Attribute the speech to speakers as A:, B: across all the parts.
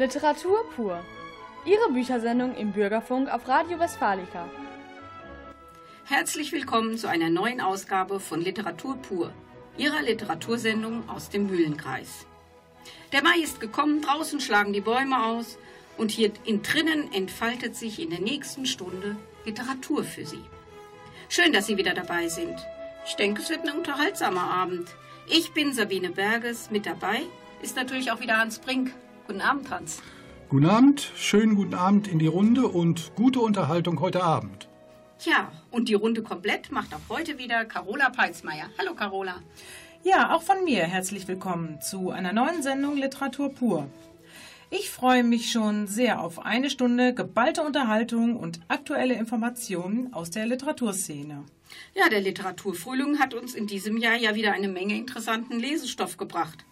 A: Literatur pur. Ihre Büchersendung im Bürgerfunk auf Radio Westfalica.
B: Herzlich willkommen zu einer neuen Ausgabe von Literatur pur, Ihrer Literatursendung aus dem Mühlenkreis. Der Mai ist gekommen, draußen schlagen die Bäume aus und hier in drinnen entfaltet sich in der nächsten Stunde Literatur für Sie. Schön, dass Sie wieder dabei sind. Ich denke, es wird ein unterhaltsamer Abend. Ich bin Sabine Berges, mit dabei ist natürlich auch wieder Hans Brink. Guten Abend, Hans.
C: Guten Abend, schönen guten Abend in die Runde und gute Unterhaltung heute Abend.
B: Tja, und die Runde komplett macht auch heute wieder Carola Peitzmeier. Hallo Carola.
D: Ja, auch von mir herzlich willkommen zu einer neuen Sendung Literatur pur. Ich freue mich schon sehr auf eine Stunde geballte Unterhaltung und aktuelle Informationen aus der Literaturszene.
B: Ja, der Literaturfrühling hat uns in diesem Jahr ja wieder eine Menge interessanten Lesestoff gebracht.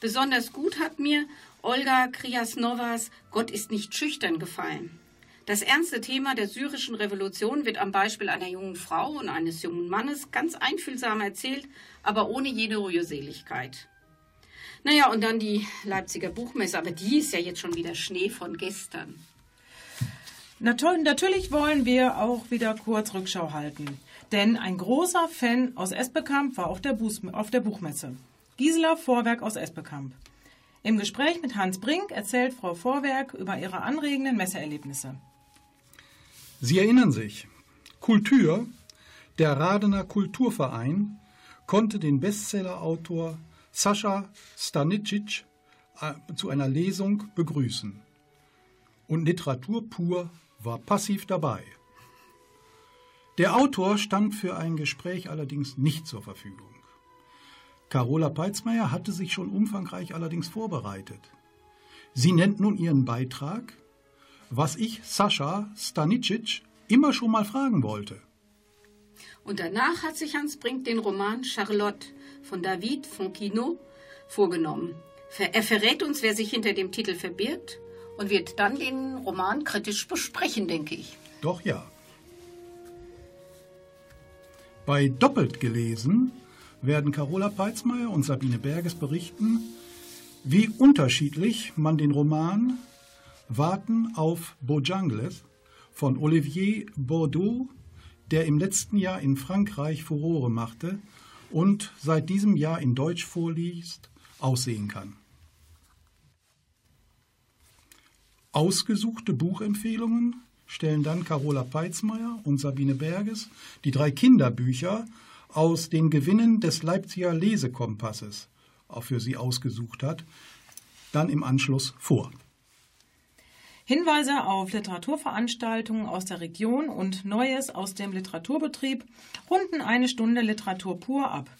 B: Besonders gut hat mir Olga Kriasnovas Gott ist nicht schüchtern gefallen. Das ernste Thema der syrischen Revolution wird am Beispiel einer jungen Frau und eines jungen Mannes ganz einfühlsam erzählt, aber ohne jede Rührseligkeit. Naja, und dann die Leipziger Buchmesse, aber die ist ja jetzt schon wieder Schnee von gestern.
D: Natürlich wollen wir auch wieder kurz Rückschau halten, denn ein großer Fan aus Esbekamp war auf der, auf der Buchmesse. Gisela Vorwerk aus Esbekamp. Im Gespräch mit Hans Brink erzählt Frau Vorwerk über ihre anregenden Messeerlebnisse.
C: Sie erinnern sich, Kultur, der Radener Kulturverein, konnte den Bestsellerautor Sascha Stanicic äh, zu einer Lesung begrüßen. Und Literatur pur war passiv dabei. Der Autor stand für ein Gespräch allerdings nicht zur Verfügung. Carola Peitzmeier hatte sich schon umfangreich allerdings vorbereitet. Sie nennt nun ihren Beitrag, was ich Sascha Stanicic immer schon mal fragen wollte.
B: Und danach hat sich Hans Brink den Roman Charlotte von David Fonquino vorgenommen. Er verrät uns, wer sich hinter dem Titel verbirgt und wird dann den Roman kritisch besprechen, denke ich.
C: Doch ja. Bei Doppelt gelesen werden Carola Peitzmeier und Sabine Berges berichten, wie unterschiedlich man den Roman Warten auf Bojangles von Olivier Bordeaux, der im letzten Jahr in Frankreich Furore machte und seit diesem Jahr in Deutsch vorliest, aussehen kann. Ausgesuchte Buchempfehlungen stellen dann Carola Peitzmeier und Sabine Berges die drei Kinderbücher aus den Gewinnen des Leipziger Lesekompasses auch für Sie ausgesucht hat, dann im Anschluss vor.
D: Hinweise auf Literaturveranstaltungen aus der Region und Neues aus dem Literaturbetrieb runden eine Stunde Literatur pur ab.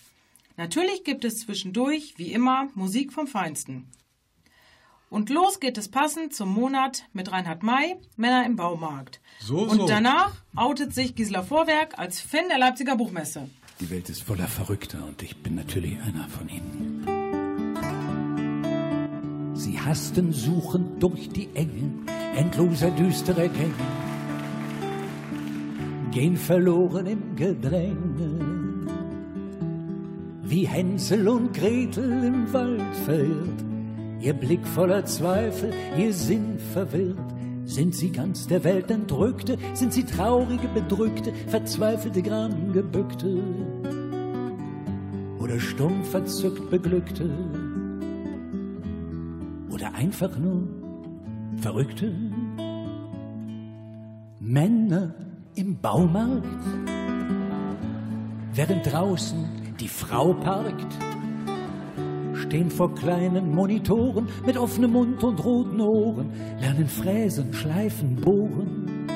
D: Natürlich gibt es zwischendurch, wie immer, Musik vom Feinsten. Und los geht es passend zum Monat mit Reinhard May, Männer im Baumarkt.
C: So,
D: und
C: so.
D: danach outet sich Gisela Vorwerk als Fan der Leipziger Buchmesse.
E: Die Welt ist voller Verrückter und ich bin natürlich einer von ihnen. Sie hasten suchend durch die Enge endloser düsterer Gänge, gehen verloren im Gedränge, wie Hänsel und Gretel im Wald verirrt, ihr Blick voller Zweifel, ihr Sinn verwirrt. Sind sie ganz der Welt entrückte? Sind sie traurige, bedrückte, verzweifelte, gramgebückte? Oder stumm verzückt beglückte? Oder einfach nur Verrückte? Männer im Baumarkt? Während draußen die Frau parkt? Stehen vor kleinen Monitoren mit offenem Mund und roten Ohren, lernen fräsen, schleifen, bohren,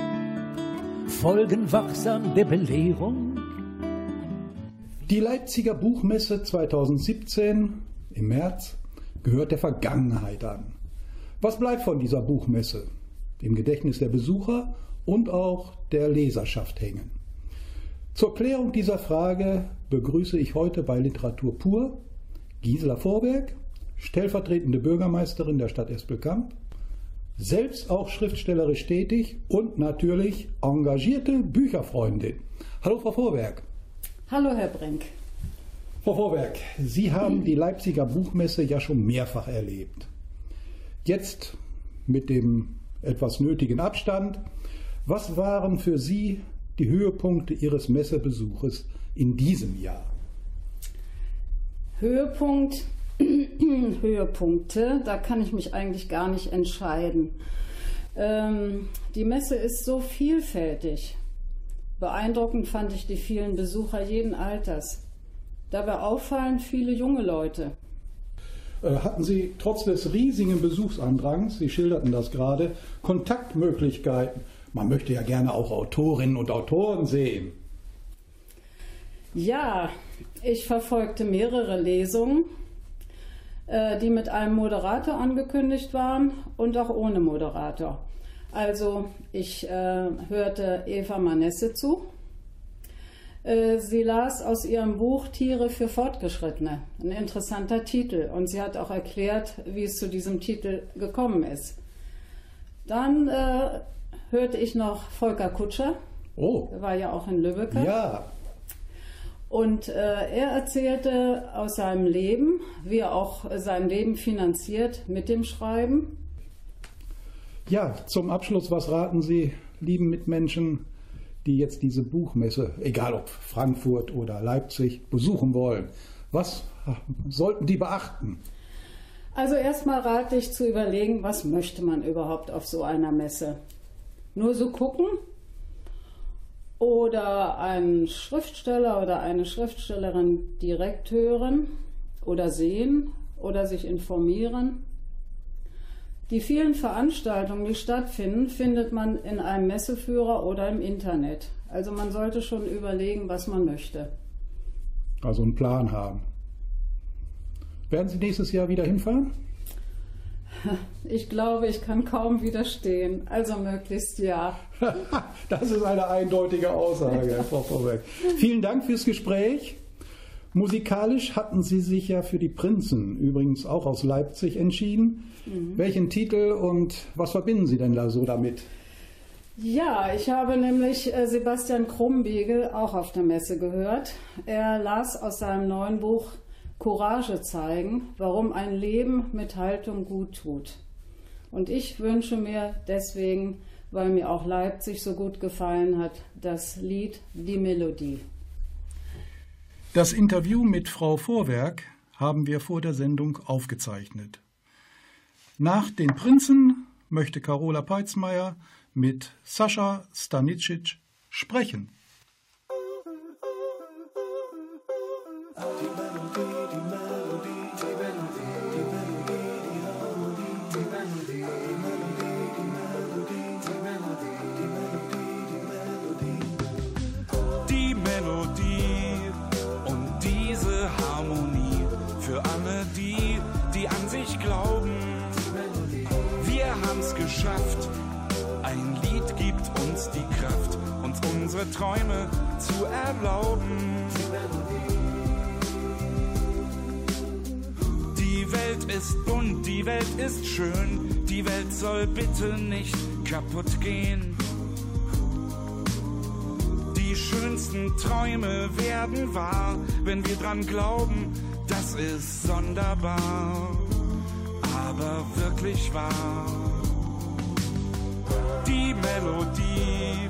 E: folgen wachsam der Belehrung.
C: Die Leipziger Buchmesse 2017 im März gehört der Vergangenheit an. Was bleibt von dieser Buchmesse? Im Gedächtnis der Besucher und auch der Leserschaft hängen. Zur Klärung dieser Frage begrüße ich heute bei Literatur pur Gisela Vorberg, stellvertretende Bürgermeisterin der Stadt Espelkamp, selbst auch schriftstellerisch tätig und natürlich engagierte Bücherfreundin. Hallo Frau Vorberg.
F: Hallo Herr Brink.
C: Frau Vorberg, Sie haben die Leipziger Buchmesse ja schon mehrfach erlebt. Jetzt mit dem etwas nötigen Abstand. Was waren für Sie die Höhepunkte Ihres Messebesuches in diesem Jahr?
F: Höhepunkt, Höhepunkte, da kann ich mich eigentlich gar nicht entscheiden. Ähm, die Messe ist so vielfältig. Beeindruckend fand ich die vielen Besucher jeden Alters. Dabei auffallen viele junge Leute.
C: Äh, hatten Sie trotz des riesigen Besuchsandrangs, Sie schilderten das gerade, Kontaktmöglichkeiten? Man möchte ja gerne auch Autorinnen und Autoren sehen.
F: Ja, ich verfolgte mehrere Lesungen, äh, die mit einem Moderator angekündigt waren und auch ohne Moderator. Also ich äh, hörte Eva Manesse zu. Äh, sie las aus ihrem Buch Tiere für Fortgeschrittene. Ein interessanter Titel. Und sie hat auch erklärt, wie es zu diesem Titel gekommen ist. Dann äh, hörte ich noch Volker Kutscher.
C: Oh.
F: Er war ja auch in Lübeck.
C: Ja.
F: Und äh, er erzählte aus seinem Leben, wie er auch sein Leben finanziert mit dem Schreiben.
C: Ja, zum Abschluss, was raten Sie lieben Mitmenschen, die jetzt diese Buchmesse, egal ob Frankfurt oder Leipzig, besuchen wollen? Was sollten die beachten?
F: Also erstmal rate ich zu überlegen, was möchte man überhaupt auf so einer Messe? Nur so gucken? Oder einen Schriftsteller oder eine Schriftstellerin direkt hören oder sehen oder sich informieren? Die vielen Veranstaltungen, die stattfinden, findet man in einem Messeführer oder im Internet. Also man sollte schon überlegen, was man möchte.
C: Also einen Plan haben. Werden Sie nächstes Jahr wieder hinfahren?
F: Ich glaube, ich kann kaum widerstehen. Also möglichst ja.
C: das ist eine eindeutige Aussage, Frau Vorwerk. Vielen Dank fürs Gespräch. Musikalisch hatten Sie sich ja für die Prinzen, übrigens auch aus Leipzig, entschieden. Mhm. Welchen Titel und was verbinden Sie denn da so damit?
F: Ja, ich habe nämlich äh, Sebastian Krumbiegel auch auf der Messe gehört. Er las aus seinem neuen Buch Courage zeigen, warum ein Leben mit Haltung gut tut. Und ich wünsche mir deswegen, weil mir auch Leipzig so gut gefallen hat, das Lied Die Melodie.
C: Das Interview mit Frau Vorwerk haben wir vor der Sendung aufgezeichnet. Nach den Prinzen möchte Carola Peitzmeier mit Sascha Stanicic sprechen.
G: Unsere Träume zu erlauben. Die Welt ist bunt, die Welt ist schön, die Welt soll bitte nicht kaputt gehen. Die schönsten Träume werden wahr, wenn wir dran glauben, das ist sonderbar, aber wirklich wahr. Die Melodie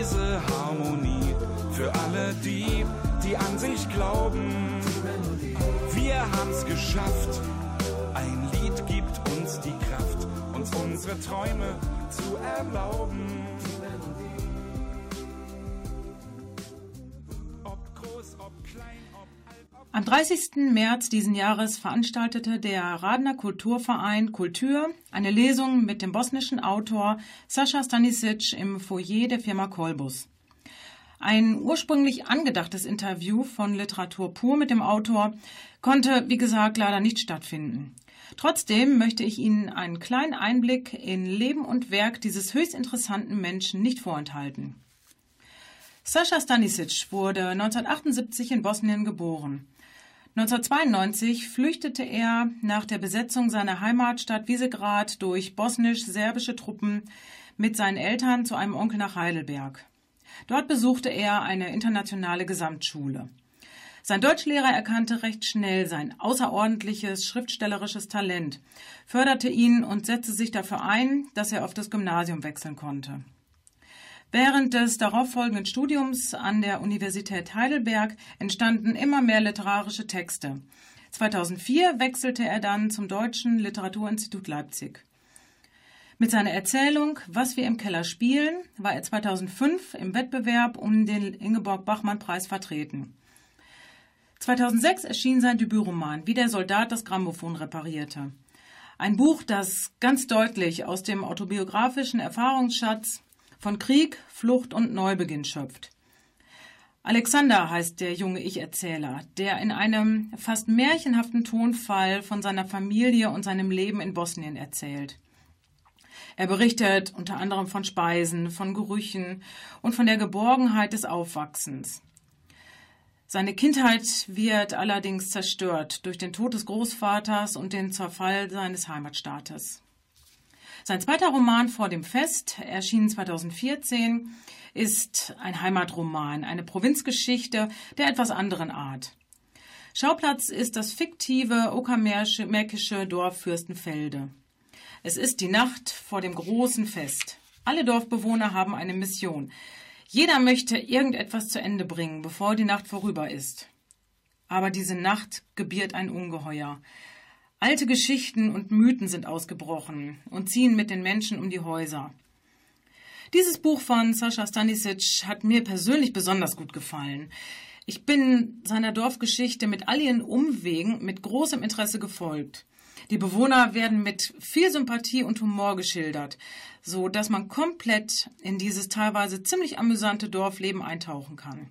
G: diese Harmonie für alle die, die an sich glauben. Wir haben's geschafft. Ein Lied gibt uns die Kraft, uns unsere Träume zu erlauben.
D: Am 30. März diesen Jahres veranstaltete der Radner Kulturverein Kultur eine Lesung mit dem bosnischen Autor Sascha Stanisic im Foyer der Firma Kolbus. Ein ursprünglich angedachtes Interview von Literatur pur mit dem Autor konnte, wie gesagt, leider nicht stattfinden. Trotzdem möchte ich Ihnen einen kleinen Einblick in Leben und Werk dieses höchst interessanten Menschen nicht vorenthalten. Sascha Stanisic wurde 1978 in Bosnien geboren. 1992 flüchtete er nach der Besetzung seiner Heimatstadt Wiesegrad durch bosnisch-serbische Truppen mit seinen Eltern zu einem Onkel nach Heidelberg. Dort besuchte er eine internationale Gesamtschule. Sein Deutschlehrer erkannte recht schnell sein außerordentliches schriftstellerisches Talent, förderte ihn und setzte sich dafür ein, dass er auf das Gymnasium wechseln konnte. Während des darauffolgenden Studiums an der Universität Heidelberg entstanden immer mehr literarische Texte. 2004 wechselte er dann zum Deutschen Literaturinstitut Leipzig. Mit seiner Erzählung Was wir im Keller spielen war er 2005 im Wettbewerb um den Ingeborg-Bachmann-Preis vertreten. 2006 erschien sein Debütroman Wie der Soldat das Grammophon reparierte. Ein Buch, das ganz deutlich aus dem autobiografischen Erfahrungsschatz von Krieg, Flucht und Neubeginn schöpft. Alexander heißt der junge Ich-Erzähler, der in einem fast märchenhaften Tonfall von seiner Familie und seinem Leben in Bosnien erzählt. Er berichtet unter anderem von Speisen, von Gerüchen und von der Geborgenheit des Aufwachsens. Seine Kindheit wird allerdings zerstört durch den Tod des Großvaters und den Zerfall seines Heimatstaates. Sein zweiter Roman Vor dem Fest, erschienen 2014, ist ein Heimatroman, eine Provinzgeschichte der etwas anderen Art. Schauplatz ist das fiktive uckermärkische Dorf Fürstenfelde. Es ist die Nacht vor dem großen Fest. Alle Dorfbewohner haben eine Mission. Jeder möchte irgendetwas zu Ende bringen, bevor die Nacht vorüber ist. Aber diese Nacht gebiert ein Ungeheuer. Alte Geschichten und Mythen sind ausgebrochen und ziehen mit den Menschen um die Häuser. Dieses Buch von Sascha Stanisic hat mir persönlich besonders gut gefallen. Ich bin seiner Dorfgeschichte mit all ihren Umwegen mit großem Interesse gefolgt. Die Bewohner werden mit viel Sympathie und Humor geschildert, so dass man komplett in dieses teilweise ziemlich amüsante Dorfleben eintauchen kann.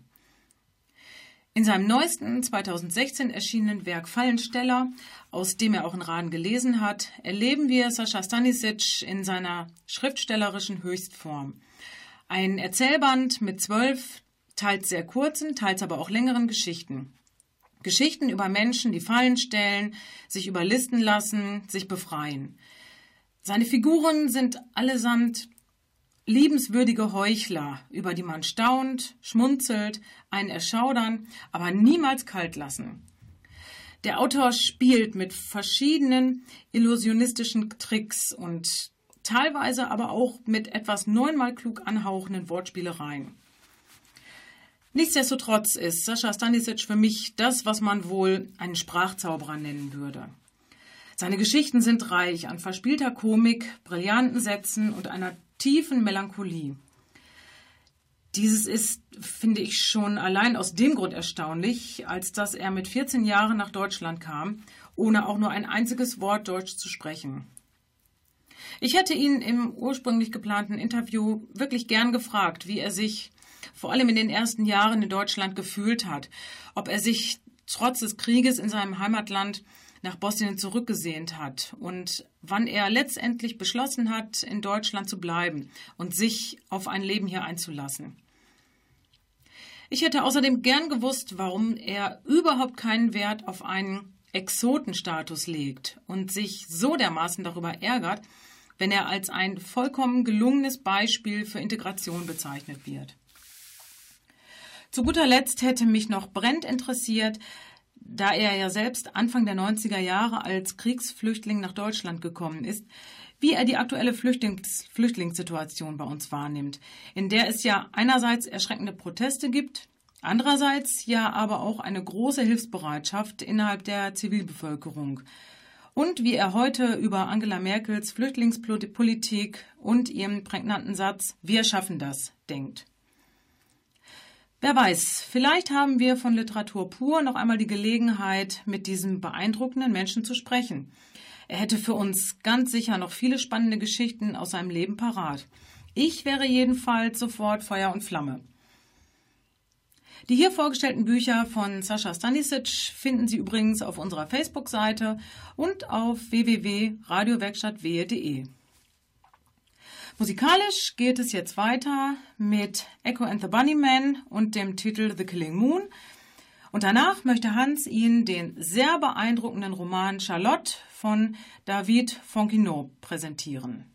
D: In seinem neuesten 2016 erschienenen Werk Fallensteller, aus dem er auch in Raden gelesen hat, erleben wir Sascha Stanisic in seiner schriftstellerischen Höchstform. Ein Erzählband mit zwölf, teils sehr kurzen, teils aber auch längeren Geschichten. Geschichten über Menschen, die Fallen stellen, sich überlisten lassen, sich befreien. Seine Figuren sind allesamt liebenswürdige Heuchler, über die man staunt, schmunzelt, einen erschaudern, aber niemals kalt lassen. Der Autor spielt mit verschiedenen illusionistischen Tricks und teilweise aber auch mit etwas neunmal klug anhauchenden Wortspielereien. Nichtsdestotrotz ist Sascha Stanisic für mich das, was man wohl einen Sprachzauberer nennen würde. Seine Geschichten sind reich an verspielter Komik, brillanten Sätzen und einer tiefen Melancholie. Dieses ist, finde ich, schon allein aus dem Grund erstaunlich, als dass er mit 14 Jahren nach Deutschland kam, ohne auch nur ein einziges Wort Deutsch zu sprechen. Ich hätte ihn im ursprünglich geplanten Interview wirklich gern gefragt, wie er sich vor allem in den ersten Jahren in Deutschland gefühlt hat, ob er sich trotz des Krieges in seinem Heimatland nach Bosnien zurückgesehnt hat und wann er letztendlich beschlossen hat, in Deutschland zu bleiben und sich auf ein Leben hier einzulassen. Ich hätte außerdem gern gewusst, warum er überhaupt keinen Wert auf einen Exotenstatus legt und sich so dermaßen darüber ärgert, wenn er als ein vollkommen gelungenes Beispiel für Integration bezeichnet wird. Zu guter Letzt hätte mich noch brennend interessiert, da er ja selbst Anfang der 90er Jahre als Kriegsflüchtling nach Deutschland gekommen ist, wie er die aktuelle Flüchtlings Flüchtlingssituation bei uns wahrnimmt, in der es ja einerseits erschreckende Proteste gibt, andererseits ja aber auch eine große Hilfsbereitschaft innerhalb der Zivilbevölkerung. Und wie er heute über Angela Merkels Flüchtlingspolitik und ihren prägnanten Satz Wir schaffen das denkt. Wer weiß, vielleicht haben wir von Literatur pur noch einmal die Gelegenheit, mit diesem beeindruckenden Menschen zu sprechen. Er hätte für uns ganz sicher noch viele spannende Geschichten aus seinem Leben parat. Ich wäre jedenfalls sofort Feuer und Flamme. Die hier vorgestellten Bücher von Sascha Stanisic finden Sie übrigens auf unserer Facebook-Seite und auf www.radiowerkstattwehe.de. Musikalisch geht es jetzt weiter mit Echo and the Bunnyman und dem Titel The Killing Moon. Und danach möchte Hans Ihnen den sehr beeindruckenden Roman Charlotte von David Fonquinot präsentieren.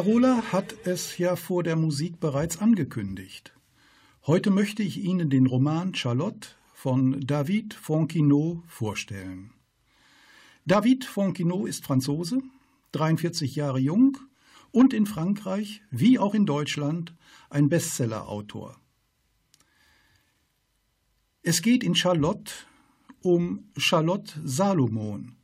C: Carola hat es ja vor der Musik bereits angekündigt. Heute möchte ich Ihnen den Roman Charlotte von David Fonquinot vorstellen. David Fonquinot ist Franzose, 43 Jahre jung und in Frankreich wie auch in Deutschland ein Bestsellerautor. Es geht in Charlotte um Charlotte Salomon,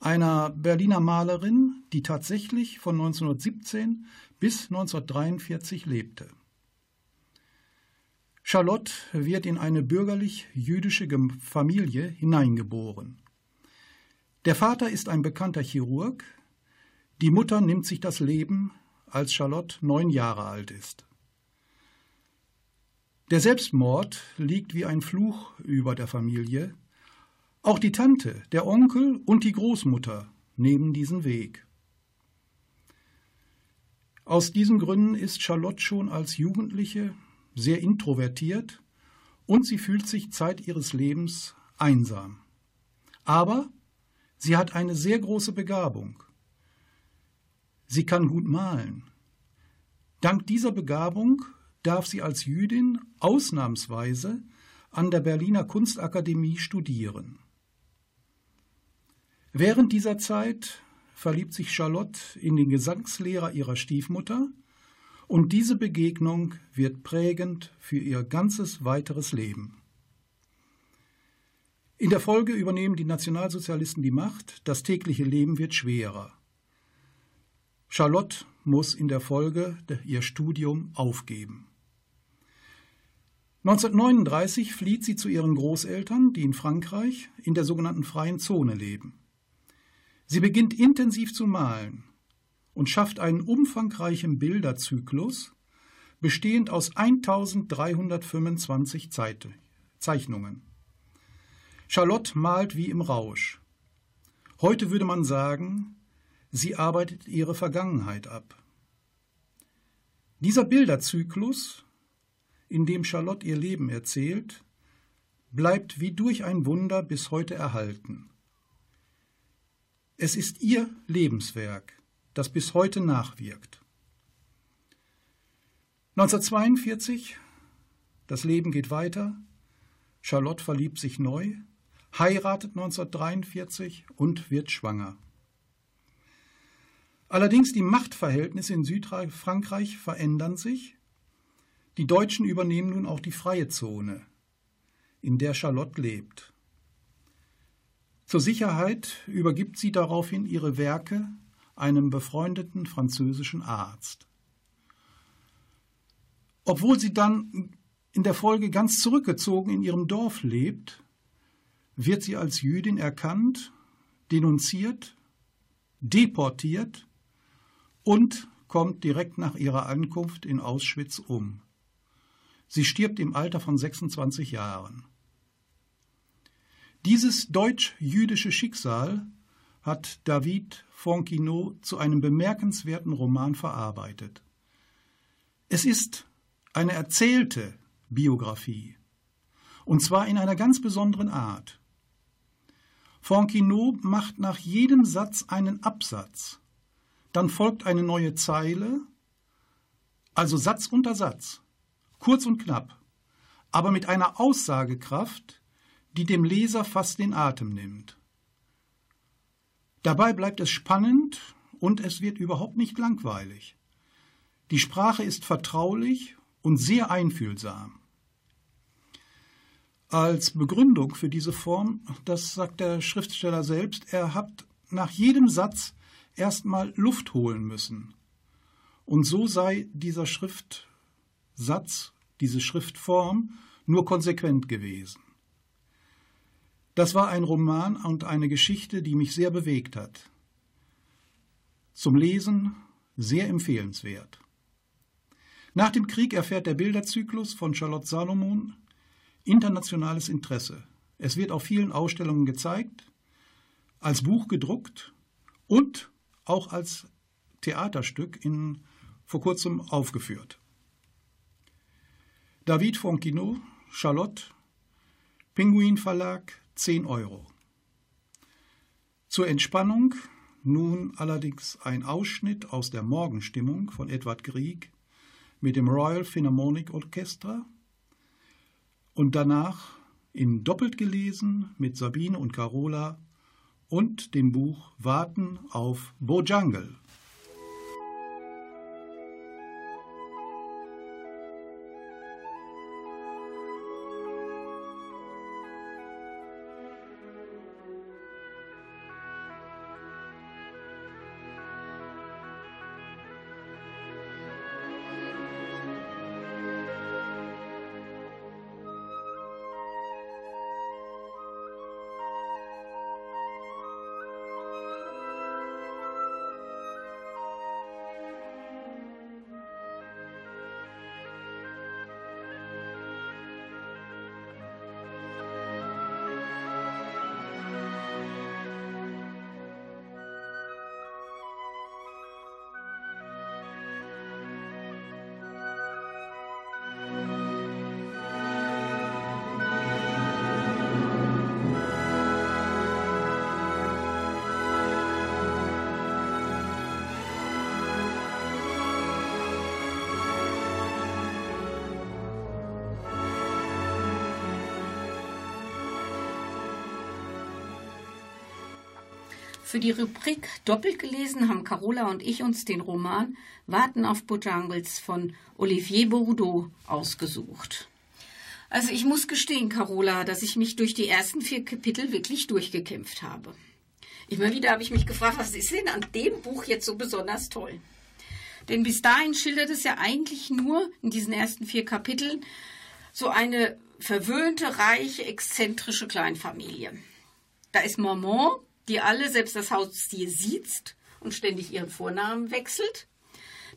C: einer Berliner Malerin, die tatsächlich von 1917 bis 1943 lebte. Charlotte wird in eine bürgerlich-jüdische Familie hineingeboren. Der Vater ist ein bekannter Chirurg, die Mutter nimmt sich das Leben, als Charlotte neun Jahre alt ist. Der Selbstmord liegt wie ein Fluch über der Familie. Auch die Tante, der Onkel und die Großmutter nehmen diesen Weg. Aus diesen Gründen ist Charlotte schon als Jugendliche sehr introvertiert und sie fühlt sich Zeit ihres Lebens einsam. Aber sie hat eine sehr große Begabung. Sie kann gut malen. Dank dieser Begabung darf sie als Jüdin ausnahmsweise an der Berliner Kunstakademie studieren. Während dieser Zeit verliebt sich Charlotte in den Gesangslehrer ihrer Stiefmutter und diese Begegnung wird prägend für ihr ganzes weiteres Leben. In der Folge übernehmen die Nationalsozialisten die Macht, das tägliche Leben wird schwerer. Charlotte muss in der Folge ihr Studium aufgeben. 1939 flieht sie zu ihren Großeltern, die in Frankreich in der sogenannten freien Zone leben. Sie beginnt intensiv zu malen und schafft einen umfangreichen Bilderzyklus, bestehend aus 1325 Zeit Zeichnungen. Charlotte malt wie im Rausch. Heute würde man sagen, sie arbeitet ihre Vergangenheit ab. Dieser Bilderzyklus, in dem Charlotte ihr Leben erzählt, bleibt wie durch ein Wunder bis heute erhalten. Es ist ihr Lebenswerk, das bis heute nachwirkt. 1942, das Leben geht weiter, Charlotte verliebt sich neu, heiratet 1943 und wird schwanger. Allerdings die Machtverhältnisse in Südfrankreich verändern sich. Die Deutschen übernehmen nun auch die freie Zone, in der Charlotte lebt. Zur Sicherheit übergibt sie daraufhin ihre Werke einem befreundeten französischen Arzt. Obwohl sie dann in der Folge ganz zurückgezogen in ihrem Dorf lebt, wird sie als Jüdin erkannt, denunziert, deportiert und kommt direkt nach ihrer Ankunft in Auschwitz um. Sie stirbt im Alter von 26 Jahren. Dieses deutsch-jüdische Schicksal hat David Fonquinot zu einem bemerkenswerten Roman verarbeitet. Es ist eine erzählte Biografie, und zwar in einer ganz besonderen Art. Fonquinot macht nach jedem Satz einen Absatz, dann folgt eine neue Zeile, also Satz unter Satz, kurz und knapp, aber mit einer Aussagekraft, die dem Leser fast den Atem nimmt. Dabei bleibt es spannend und es wird überhaupt nicht langweilig. Die Sprache ist vertraulich und sehr einfühlsam. Als Begründung für diese Form, das sagt der Schriftsteller selbst, er hat nach jedem Satz erstmal Luft holen müssen. Und so sei dieser Schriftsatz, diese Schriftform nur konsequent gewesen. Das war ein Roman und eine Geschichte, die mich sehr bewegt hat. Zum Lesen sehr empfehlenswert. Nach dem Krieg erfährt der Bilderzyklus von Charlotte Salomon internationales Interesse. Es wird auf vielen Ausstellungen gezeigt, als Buch gedruckt und auch als Theaterstück in, vor kurzem aufgeführt. David Fonquino, Charlotte, Pinguin Verlag, 10 Euro. Zur Entspannung nun allerdings ein Ausschnitt aus der Morgenstimmung von Edward Grieg mit dem Royal Philharmonic Orchestra und danach in doppelt gelesen mit Sabine und Carola und dem Buch Warten auf Bojangle.
B: Für die Rubrik Doppelt gelesen haben Carola und ich uns den Roman Warten auf Bojangles von Olivier Bourdeau ausgesucht. Also ich muss gestehen, Carola, dass ich mich durch die ersten vier Kapitel wirklich durchgekämpft habe. Immer wieder habe ich mich gefragt, was ist denn an dem Buch jetzt so besonders toll? Denn bis dahin schildert es ja eigentlich nur in diesen ersten vier Kapiteln so eine verwöhnte, reiche, exzentrische Kleinfamilie. Da ist Maman, die alle, selbst das Haustier sieht und ständig ihren Vornamen wechselt.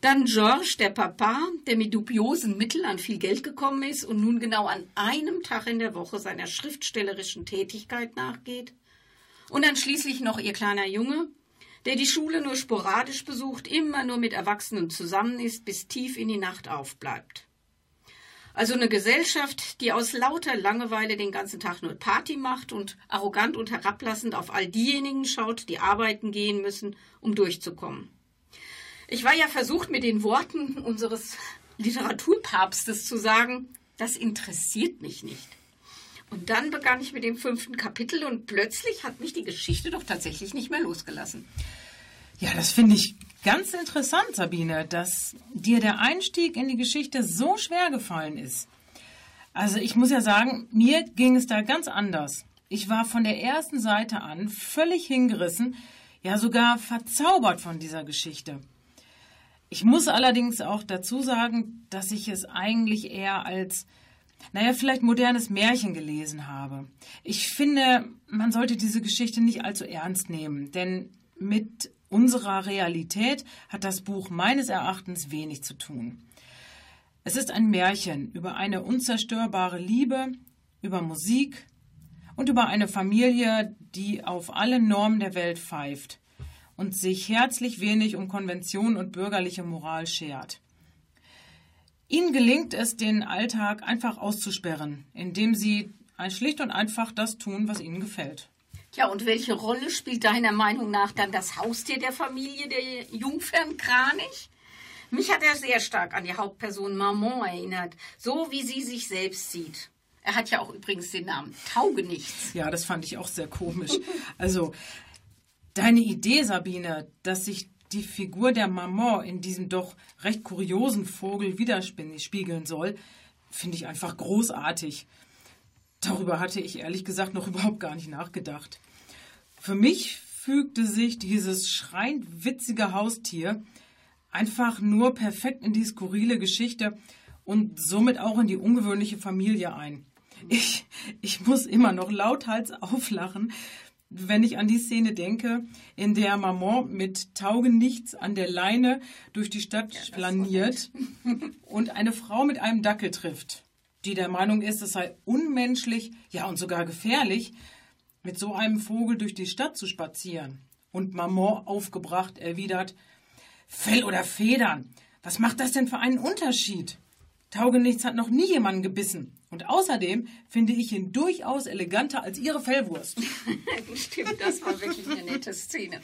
B: Dann Georges, der Papa, der mit dubiosen Mitteln an viel Geld gekommen ist und nun genau an einem Tag in der Woche seiner schriftstellerischen Tätigkeit nachgeht. Und dann schließlich noch ihr kleiner Junge, der die Schule nur sporadisch besucht, immer nur mit Erwachsenen zusammen ist, bis tief in die Nacht aufbleibt. Also eine Gesellschaft, die aus lauter Langeweile den ganzen Tag nur Party macht und arrogant und herablassend auf all diejenigen schaut, die arbeiten gehen müssen, um durchzukommen. Ich war ja versucht, mit den Worten unseres Literaturpapstes zu sagen, das interessiert mich nicht. Und dann begann ich mit dem fünften Kapitel und plötzlich hat mich die Geschichte doch tatsächlich nicht mehr losgelassen.
D: Ja, das finde ich ganz interessant, Sabine, dass dir der Einstieg in die Geschichte so schwer gefallen ist. Also ich muss ja sagen, mir ging es da ganz anders. Ich war von der ersten Seite an völlig hingerissen, ja sogar verzaubert von dieser Geschichte. Ich muss allerdings auch dazu sagen, dass ich es eigentlich eher als, naja, vielleicht modernes Märchen gelesen habe. Ich finde, man sollte diese Geschichte nicht allzu ernst nehmen, denn mit unserer Realität hat das Buch meines Erachtens wenig zu tun. Es ist ein Märchen über eine unzerstörbare Liebe, über Musik und über eine Familie, die auf alle Normen der Welt pfeift und sich herzlich wenig um Konvention und bürgerliche Moral schert. Ihnen gelingt es, den Alltag einfach auszusperren, indem Sie schlicht und einfach das tun, was Ihnen gefällt.
B: Ja, und welche Rolle spielt deiner Meinung nach dann das Haustier der Familie, der Jungfernkranich? Mich hat er sehr stark an die Hauptperson Maman erinnert, so wie sie sich selbst sieht. Er hat ja auch übrigens den Namen Taugenichts.
D: Ja, das fand ich auch sehr komisch. Also, deine Idee, Sabine, dass sich die Figur der Maman in diesem doch recht kuriosen Vogel widerspiegeln soll, finde ich einfach großartig. Darüber hatte ich ehrlich gesagt noch überhaupt gar nicht nachgedacht. Für mich fügte sich dieses schreiend witzige Haustier einfach nur perfekt in die skurrile Geschichte und somit auch in die ungewöhnliche Familie ein. Ich, ich muss immer noch lauthals auflachen, wenn ich an die Szene denke, in der Maman mit Taugenichts an der Leine durch die Stadt flaniert und eine Frau mit einem Dackel trifft, die der Meinung ist, es sei unmenschlich, ja und sogar gefährlich, mit so einem Vogel durch die Stadt zu spazieren. Und Maman aufgebracht erwidert, Fell oder Federn, was macht das denn für einen Unterschied? Taugenichts hat noch nie jemanden gebissen. Und außerdem finde ich ihn durchaus eleganter als ihre Fellwurst.
B: Stimmt, das war wirklich eine nette Szene.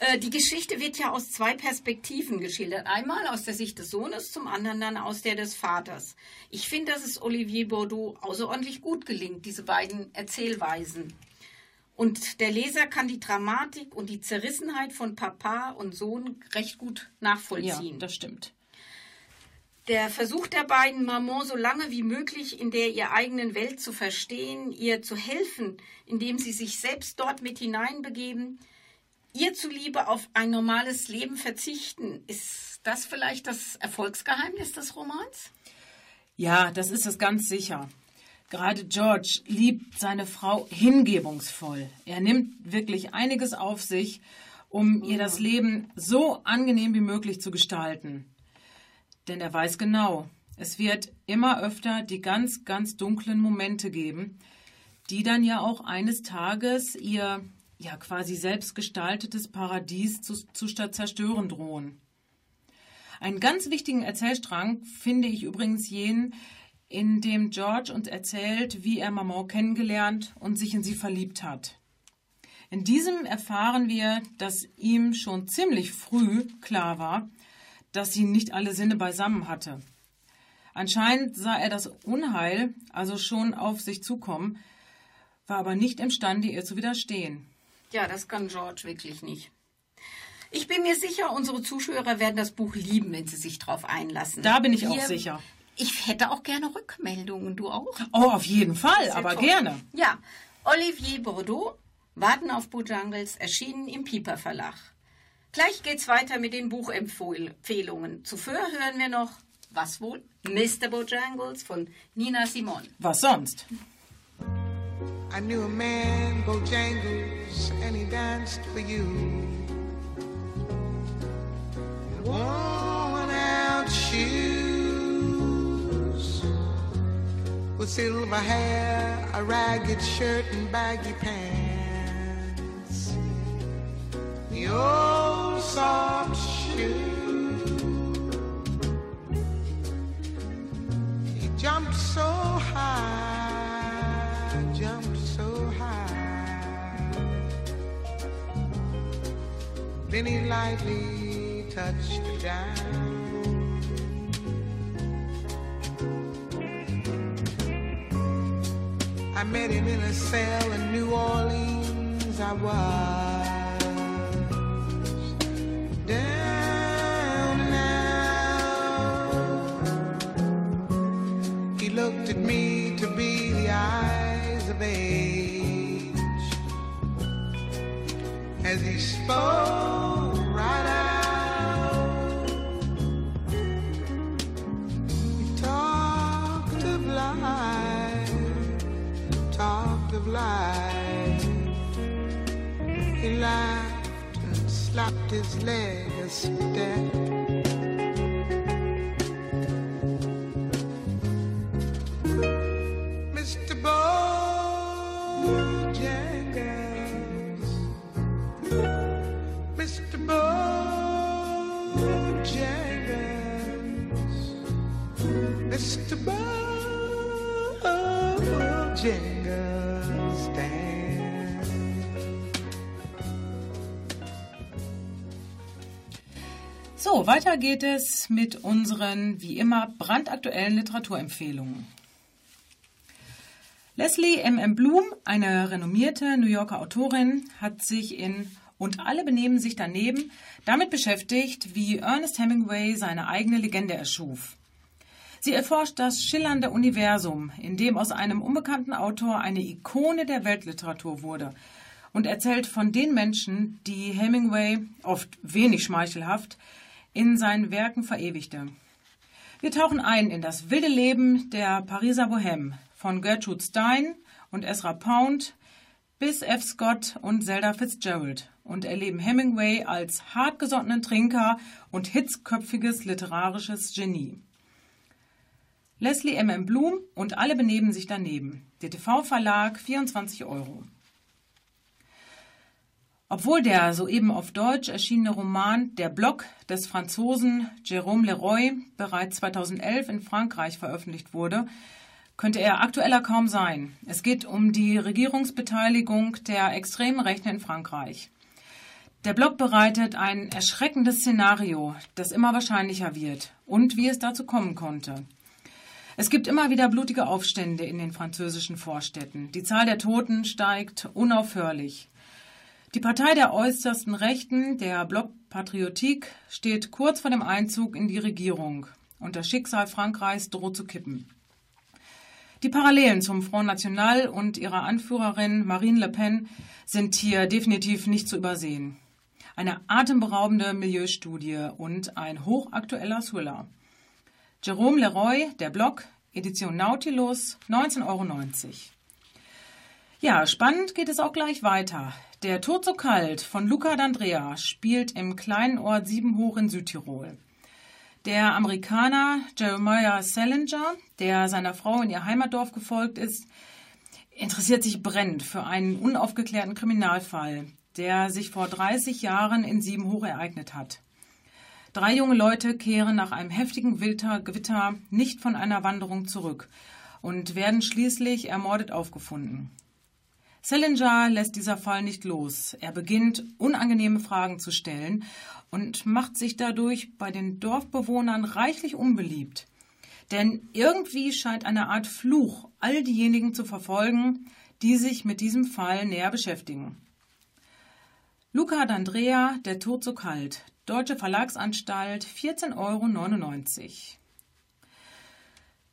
B: Äh, Die Geschichte wird ja aus zwei Perspektiven geschildert. Einmal aus der Sicht des Sohnes, zum anderen dann aus der des Vaters. Ich finde, dass es Olivier Bordeaux außerordentlich gut gelingt, diese beiden Erzählweisen. Und der Leser kann die Dramatik und die Zerrissenheit von Papa und Sohn recht gut
D: Ja,
B: nachvollziehen.
D: das stimmt.
B: Der Versuch der beiden, Maman so lange wie möglich in der ihr eigenen Welt zu verstehen, ihr zu helfen, indem sie sich selbst dort mit hineinbegeben, ihr zuliebe auf ein normales Leben verzichten, ist das vielleicht das Erfolgsgeheimnis des Romans?
D: Ja, das ist es ganz sicher. Gerade George liebt seine Frau hingebungsvoll. Er nimmt wirklich einiges auf sich, um ihr das Leben so angenehm wie möglich zu gestalten. Denn er weiß genau, es wird immer öfter die ganz, ganz dunklen Momente geben, die dann ja auch eines Tages ihr ja quasi selbst gestaltetes Paradies zu, zu zerstören drohen. Einen ganz wichtigen Erzählstrang finde ich übrigens jenen, in dem George uns erzählt, wie er Maman kennengelernt und sich in sie verliebt hat. In diesem erfahren wir, dass ihm schon ziemlich früh klar war, dass sie nicht alle Sinne beisammen hatte. Anscheinend sah er das Unheil also schon auf sich zukommen, war aber nicht imstande, ihr zu widerstehen.
B: Ja, das kann George wirklich nicht. Ich bin mir sicher, unsere Zuschauer werden das Buch lieben, wenn sie sich darauf einlassen.
D: Da bin ich auch
B: Wir-
D: sicher.
B: Ich hätte auch gerne Rückmeldungen. Du auch?
D: Oh, auf jeden Fall, aber
B: toll.
D: gerne.
B: Ja, Olivier Bordeaux, Warten auf Bojangles, erschienen im Piper Verlag. Gleich geht's weiter mit den Buchempfehlungen. Zuvor hören wir noch, was wohl? Mr. Bojangles von Nina Simon.
D: Was sonst?
H: I knew a man, Bojangles, and he danced for you. Worn out shoes with silver hair, a ragged shirt, and baggy pants. The old soft shoe. He jumped so high, Then he lightly touched the down. I met him in a cell in New Orleans. I was down and out. He looked at me to be the eyes of age as he spoke his leg a step.
D: Weiter geht es mit unseren, wie immer, brandaktuellen Literaturempfehlungen. Leslie M. M. Bloom, eine renommierte New Yorker Autorin, hat sich in Und alle benehmen sich daneben damit beschäftigt, wie Ernest Hemingway seine eigene Legende erschuf. Sie erforscht das schillernde Universum, in dem aus einem unbekannten Autor eine Ikone der Weltliteratur wurde und erzählt von den Menschen, die Hemingway, oft wenig schmeichelhaft, in seinen Werken verewigte. Wir tauchen ein in das wilde Leben der Pariser Bohème von Gertrude Stein und Ezra Pound, bis F. Scott und Zelda Fitzgerald und erleben Hemingway als hartgesottenen Trinker und hitzköpfiges literarisches Genie. Leslie M. M. Blum und alle benehmen sich daneben. DTV-Verlag 24 Euro. Obwohl der soeben auf Deutsch erschienene Roman Der Block des Franzosen Jérôme Leroy bereits 2011 in Frankreich veröffentlicht wurde, könnte er aktueller kaum sein. Es geht um die Regierungsbeteiligung der extremen Rechten in Frankreich. Der Blog bereitet ein erschreckendes Szenario, das immer wahrscheinlicher wird und wie es dazu kommen konnte. Es gibt immer wieder blutige Aufstände in den französischen Vorstädten. Die Zahl der Toten steigt unaufhörlich. Die Partei der äußersten Rechten, der Bloc Patriotique, steht kurz vor dem Einzug in die Regierung und das Schicksal Frankreichs droht zu kippen. Die Parallelen zum Front National und ihrer Anführerin Marine Le Pen sind hier definitiv nicht zu übersehen. Eine atemberaubende Milieustudie und ein hochaktueller Thriller. Jerome Leroy, der Blog, Edition Nautilus, 19,90 Euro. Ja, spannend geht es auch gleich weiter. Der Tod so kalt von Luca D'Andrea spielt im kleinen Ort Siebenhoch in Südtirol. Der Amerikaner Jeremiah Salinger, der seiner Frau in ihr Heimatdorf gefolgt ist, interessiert sich brennend für einen unaufgeklärten Kriminalfall, der sich vor 30 Jahren in Siebenhoch ereignet hat. Drei junge Leute kehren nach einem heftigen Gewitter nicht von einer Wanderung zurück und werden schließlich ermordet aufgefunden. Salinger lässt dieser Fall nicht los. Er beginnt, unangenehme Fragen zu stellen und macht sich dadurch bei den Dorfbewohnern reichlich unbeliebt. Denn irgendwie scheint eine Art Fluch all diejenigen zu verfolgen, die sich mit diesem Fall näher beschäftigen. Luca D'Andrea, Der Tod so kalt, Deutsche Verlagsanstalt, 14,99 Euro.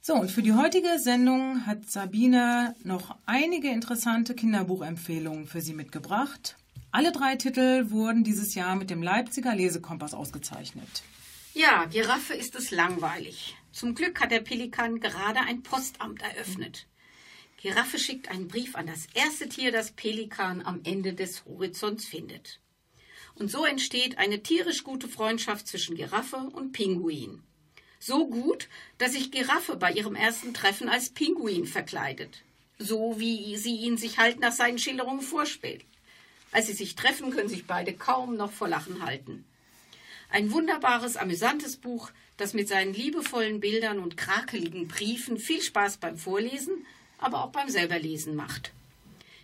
D: So, und für die heutige Sendung hat Sabine noch einige interessante Kinderbuchempfehlungen für Sie mitgebracht. Alle drei Titel wurden dieses Jahr mit dem Leipziger Lesekompass ausgezeichnet.
B: Ja, Giraffe ist es langweilig. Zum Glück hat der Pelikan gerade ein Postamt eröffnet. Giraffe schickt einen Brief an das erste Tier, das Pelikan am Ende des Horizonts findet. Und so entsteht eine tierisch gute Freundschaft zwischen Giraffe und Pinguin. So gut, dass sich Giraffe bei ihrem ersten Treffen als Pinguin verkleidet. So wie sie ihn sich halt nach seinen Schilderungen vorspielt. Als sie sich treffen, können sich beide kaum noch vor Lachen halten. Ein wunderbares, amüsantes Buch, das mit seinen liebevollen Bildern und krakeligen Briefen viel Spaß beim Vorlesen, aber auch beim selberlesen macht.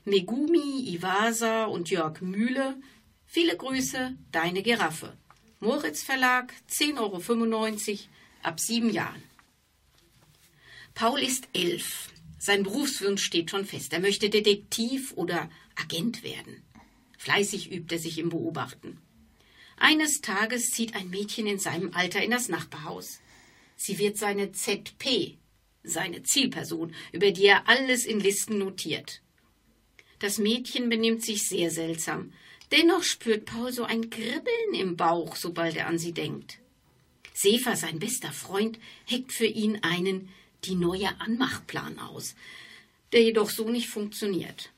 B: Megumi, Iwasa und Jörg Mühle, viele Grüße, deine Giraffe. Moritz Verlag, 10,95 Euro, ab sieben Jahren. Paul ist elf. Sein Berufswunsch steht schon fest. Er möchte Detektiv oder Agent werden. Fleißig übt er sich im Beobachten. Eines Tages zieht ein Mädchen in seinem Alter in das Nachbarhaus. Sie wird seine ZP, seine Zielperson, über die er alles in Listen notiert. Das Mädchen benimmt sich sehr seltsam. Dennoch spürt Paul so ein Kribbeln im Bauch, sobald er an sie denkt. Sefer, sein bester Freund, heckt für ihn einen die neue Anmachplan aus, der jedoch so nicht funktioniert.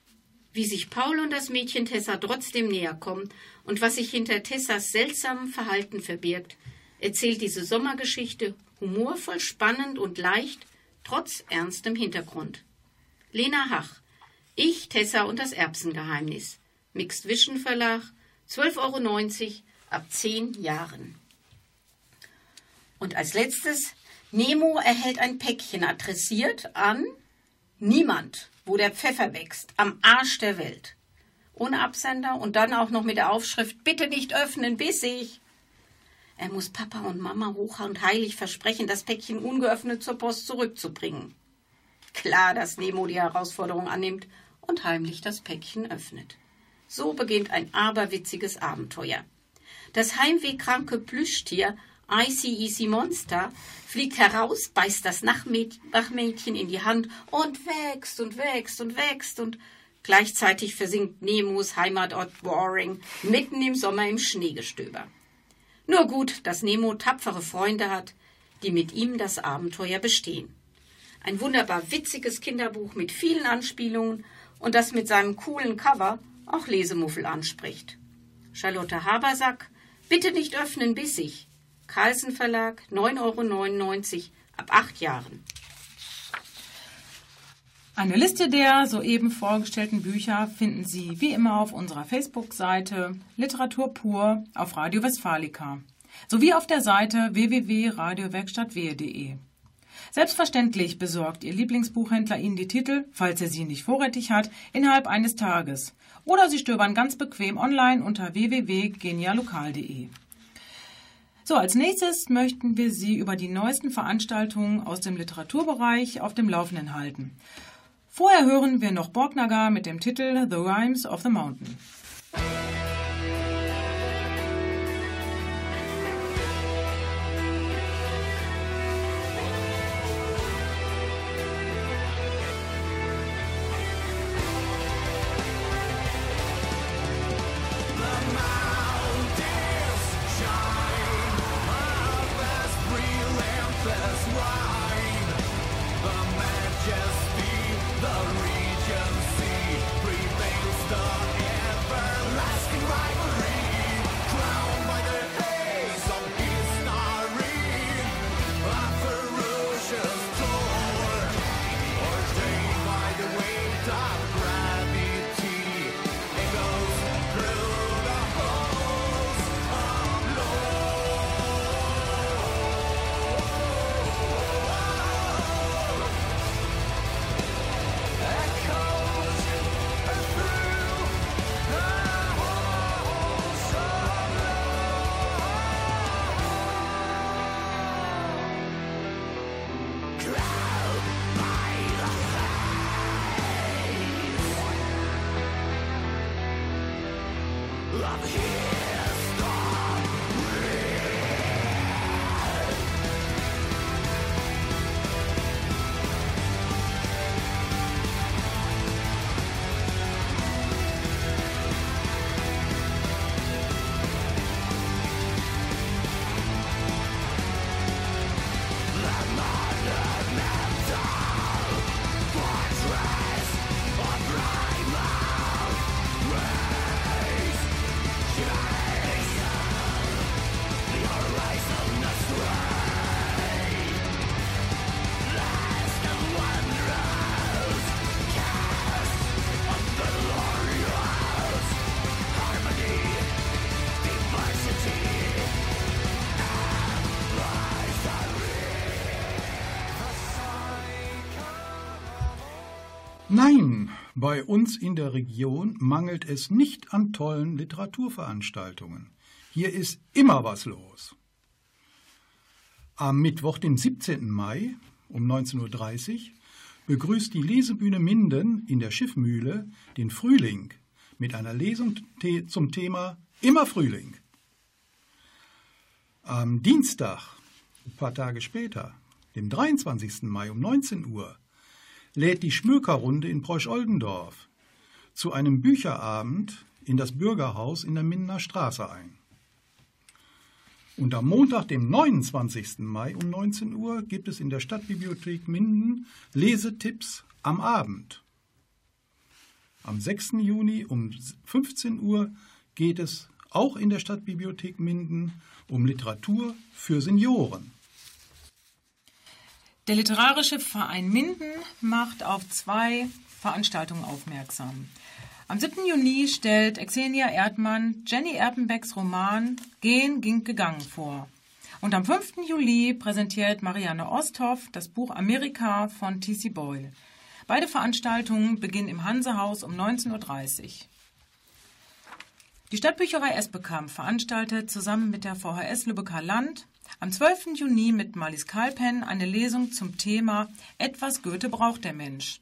B: Wie sich Paul und das Mädchen Tessa trotzdem näher kommen und was sich hinter Tessas seltsamem Verhalten verbirgt, erzählt diese Sommergeschichte humorvoll, spannend und leicht, trotz ernstem Hintergrund. Lena Hach, Ich, Tessa und das Erbsengeheimnis. Mixed Vision Verlag, 12,90 Euro ab 10 Jahren. Und als letztes, Nemo erhält ein Päckchen adressiert an niemand, wo der Pfeffer wächst, am Arsch der Welt. Ohne Absender und dann auch noch mit der Aufschrift Bitte nicht öffnen, bis ich. Er muss Papa und Mama hoch und heilig versprechen, das Päckchen ungeöffnet zur Post zurückzubringen. Klar, dass Nemo die Herausforderung annimmt und heimlich das Päckchen öffnet. So beginnt ein aberwitziges Abenteuer. Das heimwehkranke Plüschtier Icy Easy Monster fliegt heraus, beißt das Nachmädchen in die Hand und wächst und wächst und wächst und gleichzeitig versinkt Nemos Heimatort Boring mitten im Sommer im Schneegestöber. Nur gut, dass Nemo tapfere Freunde hat, die mit ihm das Abenteuer bestehen. Ein wunderbar witziges Kinderbuch mit vielen Anspielungen und das mit seinem coolen Cover auch Lesemuffel anspricht. Charlotte Habersack, bitte nicht öffnen bissig. Carlsen Verlag, 9,99 Euro ab acht Jahren.
D: Eine Liste der soeben vorgestellten Bücher finden Sie wie immer auf unserer Facebook-Seite Literatur pur auf Radio Westfalica sowie auf der Seite www.radiowerkstattwehe.de. Selbstverständlich besorgt Ihr Lieblingsbuchhändler Ihnen die Titel, falls er sie nicht vorrätig hat, innerhalb eines Tages. Oder Sie stöbern ganz bequem online unter www.genialokal.de. So, als nächstes möchten wir Sie über die neuesten Veranstaltungen aus dem Literaturbereich auf dem Laufenden halten. Vorher hören wir noch Borgnagar mit dem Titel The Rhymes of the Mountain.
C: Bei uns in der Region mangelt es nicht an tollen Literaturveranstaltungen. Hier ist immer was los. Am Mittwoch, den 17. Mai um 19.30 Uhr begrüßt die Lesebühne Minden in der Schiffmühle den Frühling mit einer Lesung zum Thema Immer Frühling. Am Dienstag, ein paar Tage später, dem 23. Mai um 19 Uhr, lädt die Schmökerrunde in Preusch-Oldendorf zu einem Bücherabend in das Bürgerhaus in der Mindener Straße ein. Und am Montag, dem 29. Mai um 19 Uhr, gibt es in der Stadtbibliothek Minden Lesetipps am Abend. Am 6. Juni um 15 Uhr geht es auch in der Stadtbibliothek Minden um Literatur für Senioren.
D: Der Literarische Verein Minden macht auf zwei Veranstaltungen aufmerksam. Am 7. Juni stellt Xenia Erdmann Jenny Erpenbecks Roman Gehen ging gegangen vor. Und am 5. Juli präsentiert Marianne Osthoff das Buch Amerika von T.C. Boyle. Beide Veranstaltungen beginnen im Hansehaus um 19.30 Uhr. Die Stadtbücherei Esbekamp veranstaltet zusammen mit der VHS Lübecker Land am 12. Juni mit Marlies Kalpen eine Lesung zum Thema Etwas Goethe braucht der Mensch.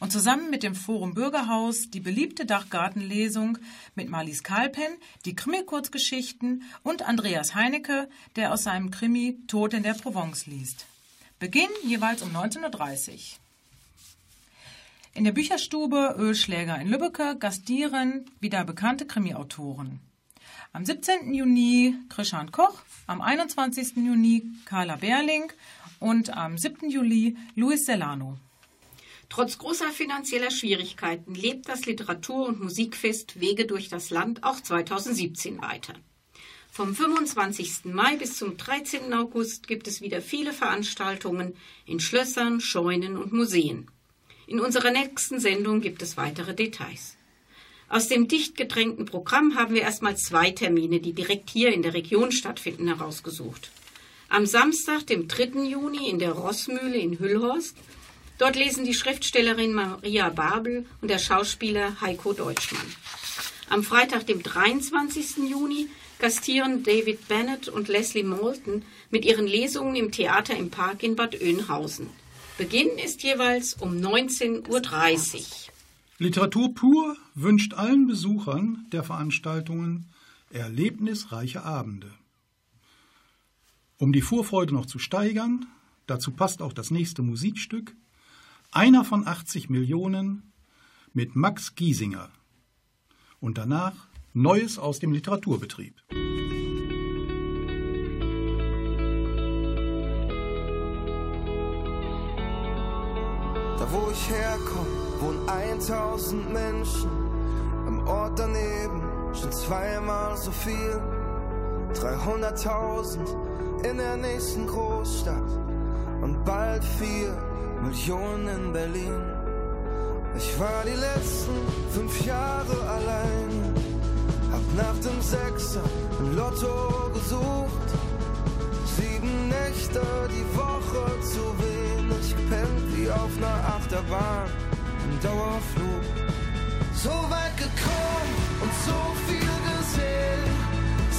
D: Und zusammen mit dem Forum Bürgerhaus die beliebte Dachgartenlesung mit Marlies Kalpen, die Krimi-Kurzgeschichten und Andreas Heinecke, der aus seinem Krimi Tod in der Provence liest. Beginn jeweils um 19.30 Uhr. In der Bücherstube Ölschläger in Lübbecke gastieren wieder bekannte Krimi-Autoren. Am 17. Juni Krishan Koch, am 21. Juni Carla Berling und am 7. Juli Luis Delano.
B: Trotz großer finanzieller Schwierigkeiten lebt das Literatur- und Musikfest Wege durch das Land auch 2017 weiter. Vom 25. Mai bis zum 13. August gibt es wieder viele Veranstaltungen in Schlössern, Scheunen und Museen. In unserer nächsten Sendung gibt es weitere Details. Aus dem dicht gedrängten Programm haben wir erstmal zwei Termine, die direkt hier in der Region stattfinden, herausgesucht. Am Samstag, dem 3. Juni, in der Rossmühle in Hüllhorst. Dort lesen die Schriftstellerin Maria Babel und der Schauspieler Heiko Deutschmann. Am Freitag, dem 23. Juni, gastieren David Bennett und Leslie Moulton mit ihren Lesungen im Theater im Park in Bad Oeynhausen. Beginn ist jeweils um 19.30 Uhr.
C: Literatur pur wünscht allen Besuchern der Veranstaltungen erlebnisreiche Abende. Um die Vorfreude noch zu steigern, dazu passt auch das nächste Musikstück, einer von 80 Millionen mit Max Giesinger. Und danach Neues aus dem Literaturbetrieb.
I: 1000 Menschen. Am Ort daneben schon zweimal so viel. 300.000 in der nächsten Großstadt und bald 4 Millionen in Berlin. Ich war die letzten fünf Jahre allein, hab nach dem Sechser im Lotto gesucht. Sieben Nächte die Woche zu wenig gepennt wie auf einer Achterbahn Dauerflug. So weit gekommen und so viel gesehen,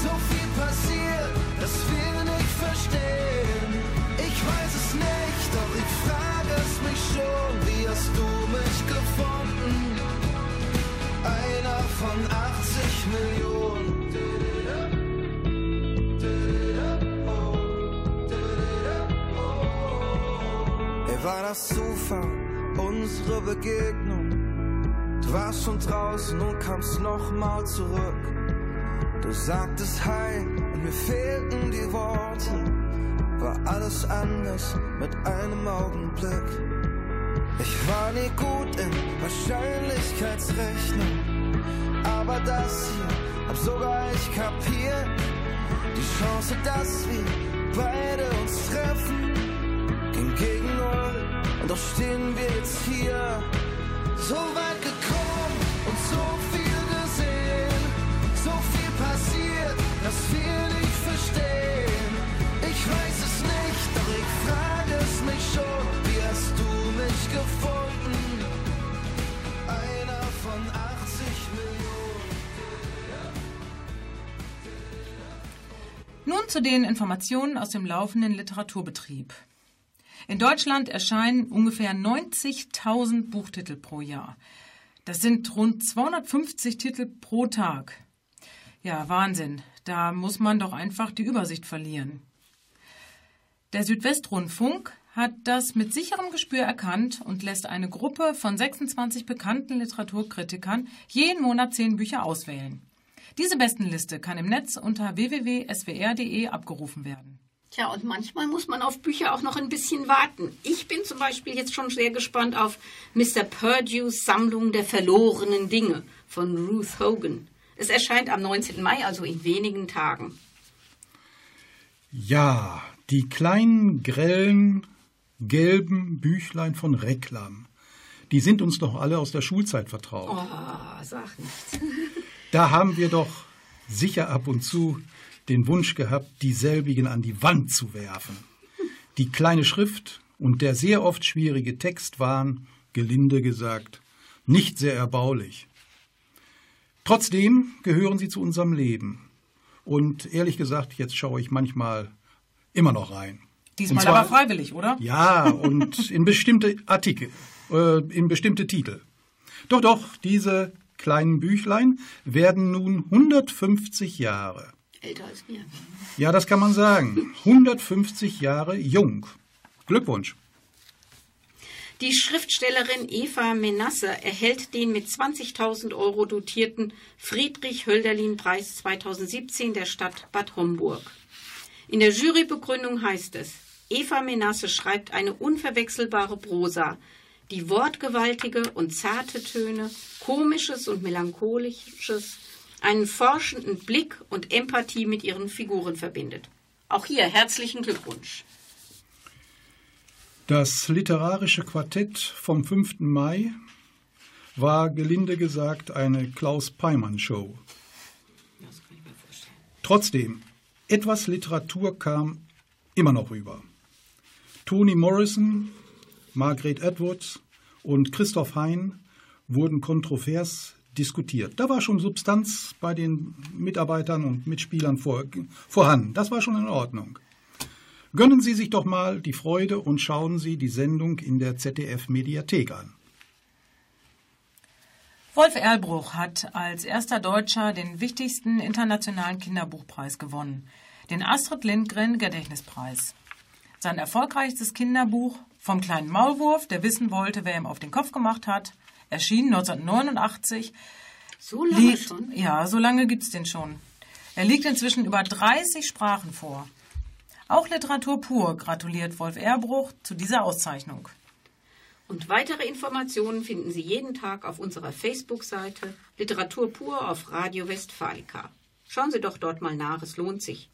I: so viel passiert, dass wir nicht verstehen. Ich weiß es nicht, doch ich frage es mich schon, wie hast du mich gefunden? Einer von 80 Millionen. War das Zufall, unsere Begegnung? Du warst schon draußen und kamst nochmal zurück. Du sagtest Hi und mir fehlten die Worte. War alles anders mit einem Augenblick. Ich war nie gut in Wahrscheinlichkeitsrechnung. Aber das hier hab sogar ich kapiert. Die Chance, dass wir beide uns treffen, ging gegen null. Doch stehen wir jetzt hier, so weit gekommen und so viel gesehen, so viel passiert, dass wir nicht verstehen. Ich weiß es nicht, doch ich frage es mich schon, wie hast du mich gefunden? Einer von 80 Millionen.
D: Nun zu den Informationen aus dem laufenden Literaturbetrieb. In Deutschland erscheinen ungefähr 90.000 Buchtitel pro Jahr. Das sind rund 250 Titel pro Tag. Ja, Wahnsinn. Da muss man doch einfach die Übersicht verlieren. Der Südwestrundfunk hat das mit sicherem Gespür erkannt und lässt eine Gruppe von 26 bekannten Literaturkritikern jeden Monat zehn Bücher auswählen. Diese Bestenliste kann im Netz unter www.swr.de abgerufen werden.
B: Tja, und manchmal muss man auf Bücher auch noch ein bisschen warten. Ich bin zum Beispiel jetzt schon sehr gespannt auf Mr. Purdue's Sammlung der verlorenen Dinge von Ruth Hogan. Es erscheint am 19. Mai, also in wenigen Tagen.
C: Ja, die kleinen, grellen, gelben Büchlein von Reklam, die sind uns doch alle aus der Schulzeit vertraut.
B: Oh, sag nichts.
C: Da haben wir doch sicher ab und zu den Wunsch gehabt, dieselbigen an die Wand zu werfen. Die kleine Schrift und der sehr oft schwierige Text waren, gelinde gesagt, nicht sehr erbaulich. Trotzdem gehören sie zu unserem Leben. Und ehrlich gesagt, jetzt schaue ich manchmal immer noch rein.
D: Diesmal
C: zwar-
D: aber freiwillig, oder?
C: Ja, und in bestimmte Artikel, äh, in bestimmte Titel. Doch, doch, diese kleinen Büchlein werden nun 150 Jahre.
B: Älter als wir.
C: Ja, das kann man sagen. 150 Jahre jung. Glückwunsch.
B: Die Schriftstellerin Eva Menasse erhält den mit 20.000 Euro dotierten Friedrich-Hölderlin-Preis 2017 der Stadt Bad Homburg. In der Jurybegründung heißt es, Eva Menasse schreibt eine unverwechselbare Prosa die wortgewaltige und zarte Töne, komisches und melancholisches, einen forschenden Blick und Empathie mit ihren Figuren verbindet. Auch hier herzlichen Glückwunsch.
C: Das literarische Quartett vom 5. Mai war gelinde gesagt eine Klaus-Peimann-Show. Trotzdem, etwas Literatur kam immer noch rüber. Toni Morrison, Margaret Edwards und Christoph Hein wurden kontrovers diskutiert. Da war schon Substanz bei den Mitarbeitern und Mitspielern vor, vorhanden. Das war schon in Ordnung. Gönnen Sie sich doch mal die Freude und schauen Sie die Sendung in der ZDF-Mediathek an.
D: Wolf Erlbruch hat als erster Deutscher den wichtigsten internationalen Kinderbuchpreis gewonnen, den Astrid Lindgren Gedächtnispreis. Sein erfolgreichstes Kinderbuch Vom kleinen Maulwurf, der wissen wollte, wer ihm auf den Kopf gemacht hat, erschien 1989.
B: So lange
D: liegt,
B: schon?
D: Ja, so lange gibt's den schon. Er liegt inzwischen über 30 Sprachen vor. Auch Literatur pur gratuliert Wolf Erbruch zu dieser Auszeichnung.
B: Und weitere Informationen finden Sie jeden Tag auf unserer Facebook-Seite Literatur pur auf Radio Westfalica. Schauen Sie doch dort mal nach, es lohnt sich.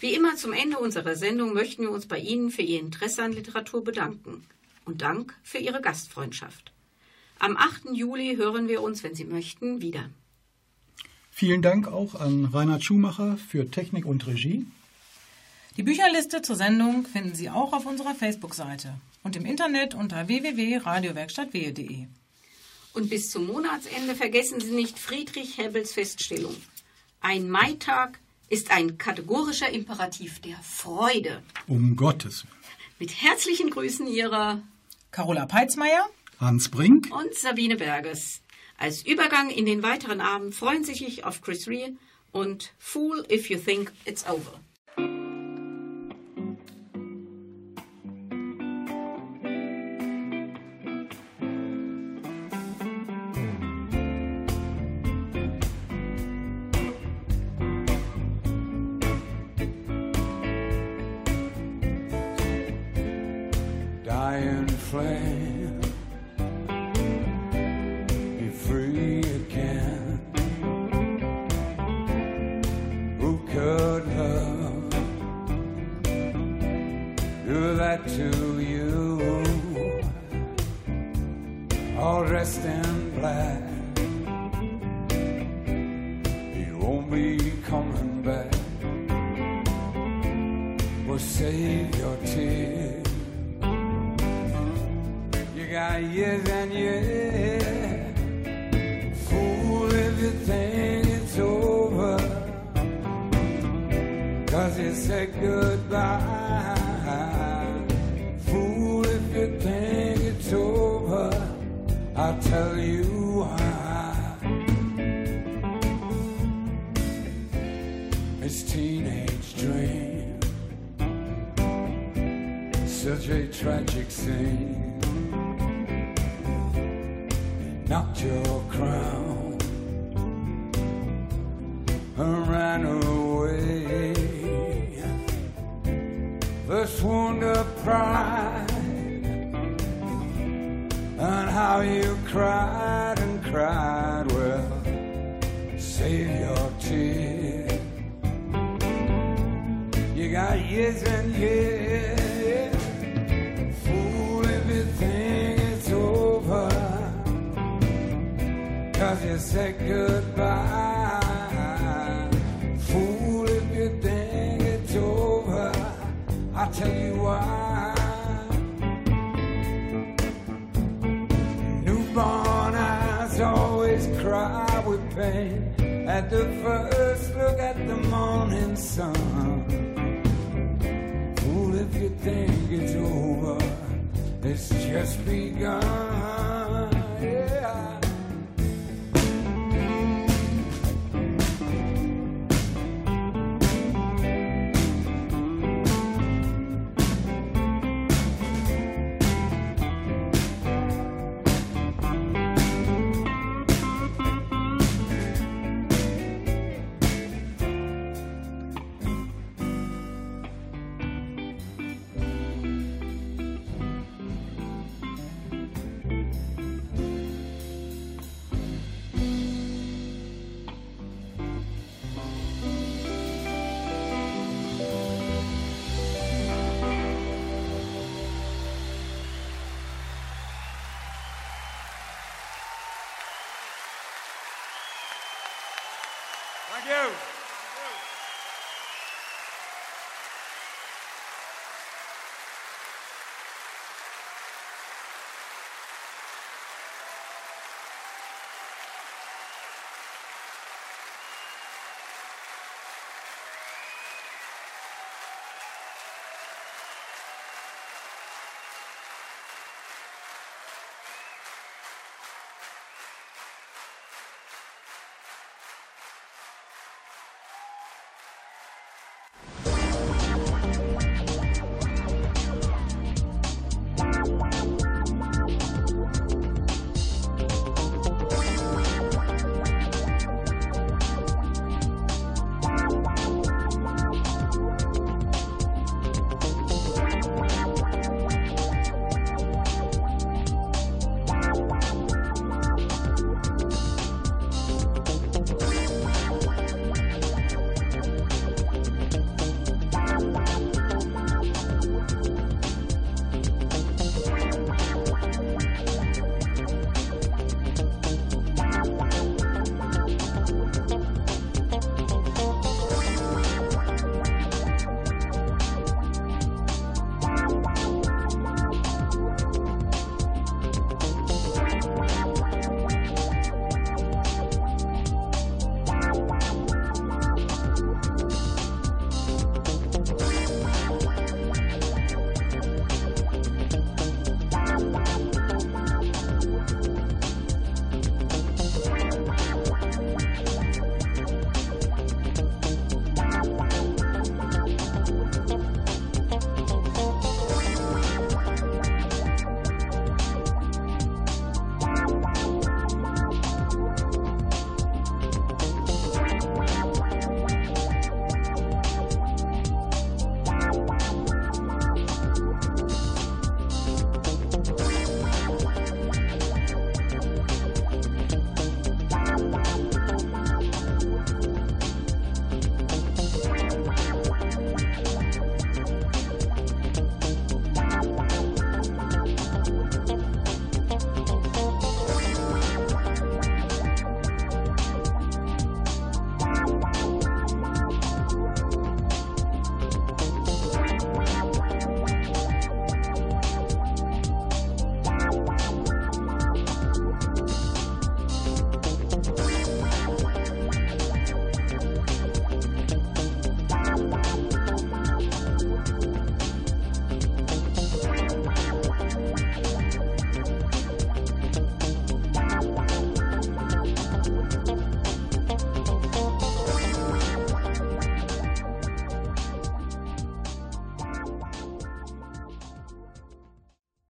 B: Wie immer zum Ende unserer Sendung möchten wir uns bei Ihnen für Ihr Interesse an Literatur bedanken und Dank für Ihre Gastfreundschaft. Am 8. Juli hören wir uns, wenn Sie möchten, wieder.
C: Vielen Dank auch an Reinhard Schumacher für Technik und Regie.
D: Die Bücherliste zur Sendung finden Sie auch auf unserer Facebook-Seite und im Internet unter www.radiowerkstattwehe.de.
B: Und bis zum Monatsende vergessen Sie nicht Friedrich Hebbels Feststellung. Ein Maitag ist ein kategorischer Imperativ der Freude.
C: Um Gottes Willen.
B: Mit herzlichen Grüßen Ihrer
D: Carola Peitzmeier
C: Hans Brink
B: und Sabine Berges. Als Übergang in den weiteren Abend freuen Sie sich auf Chris Rea und Fool if you think it's over.
G: Such a tragic scene knocked your crown and ran away. First wound of pride and how you cried and cried. Well, save your tears. You got years and years. Cause said goodbye. Fool if you think it's over. I'll tell you why. Newborn eyes always cry with pain at the first look at the morning sun. Fool if you think it's over. It's just begun.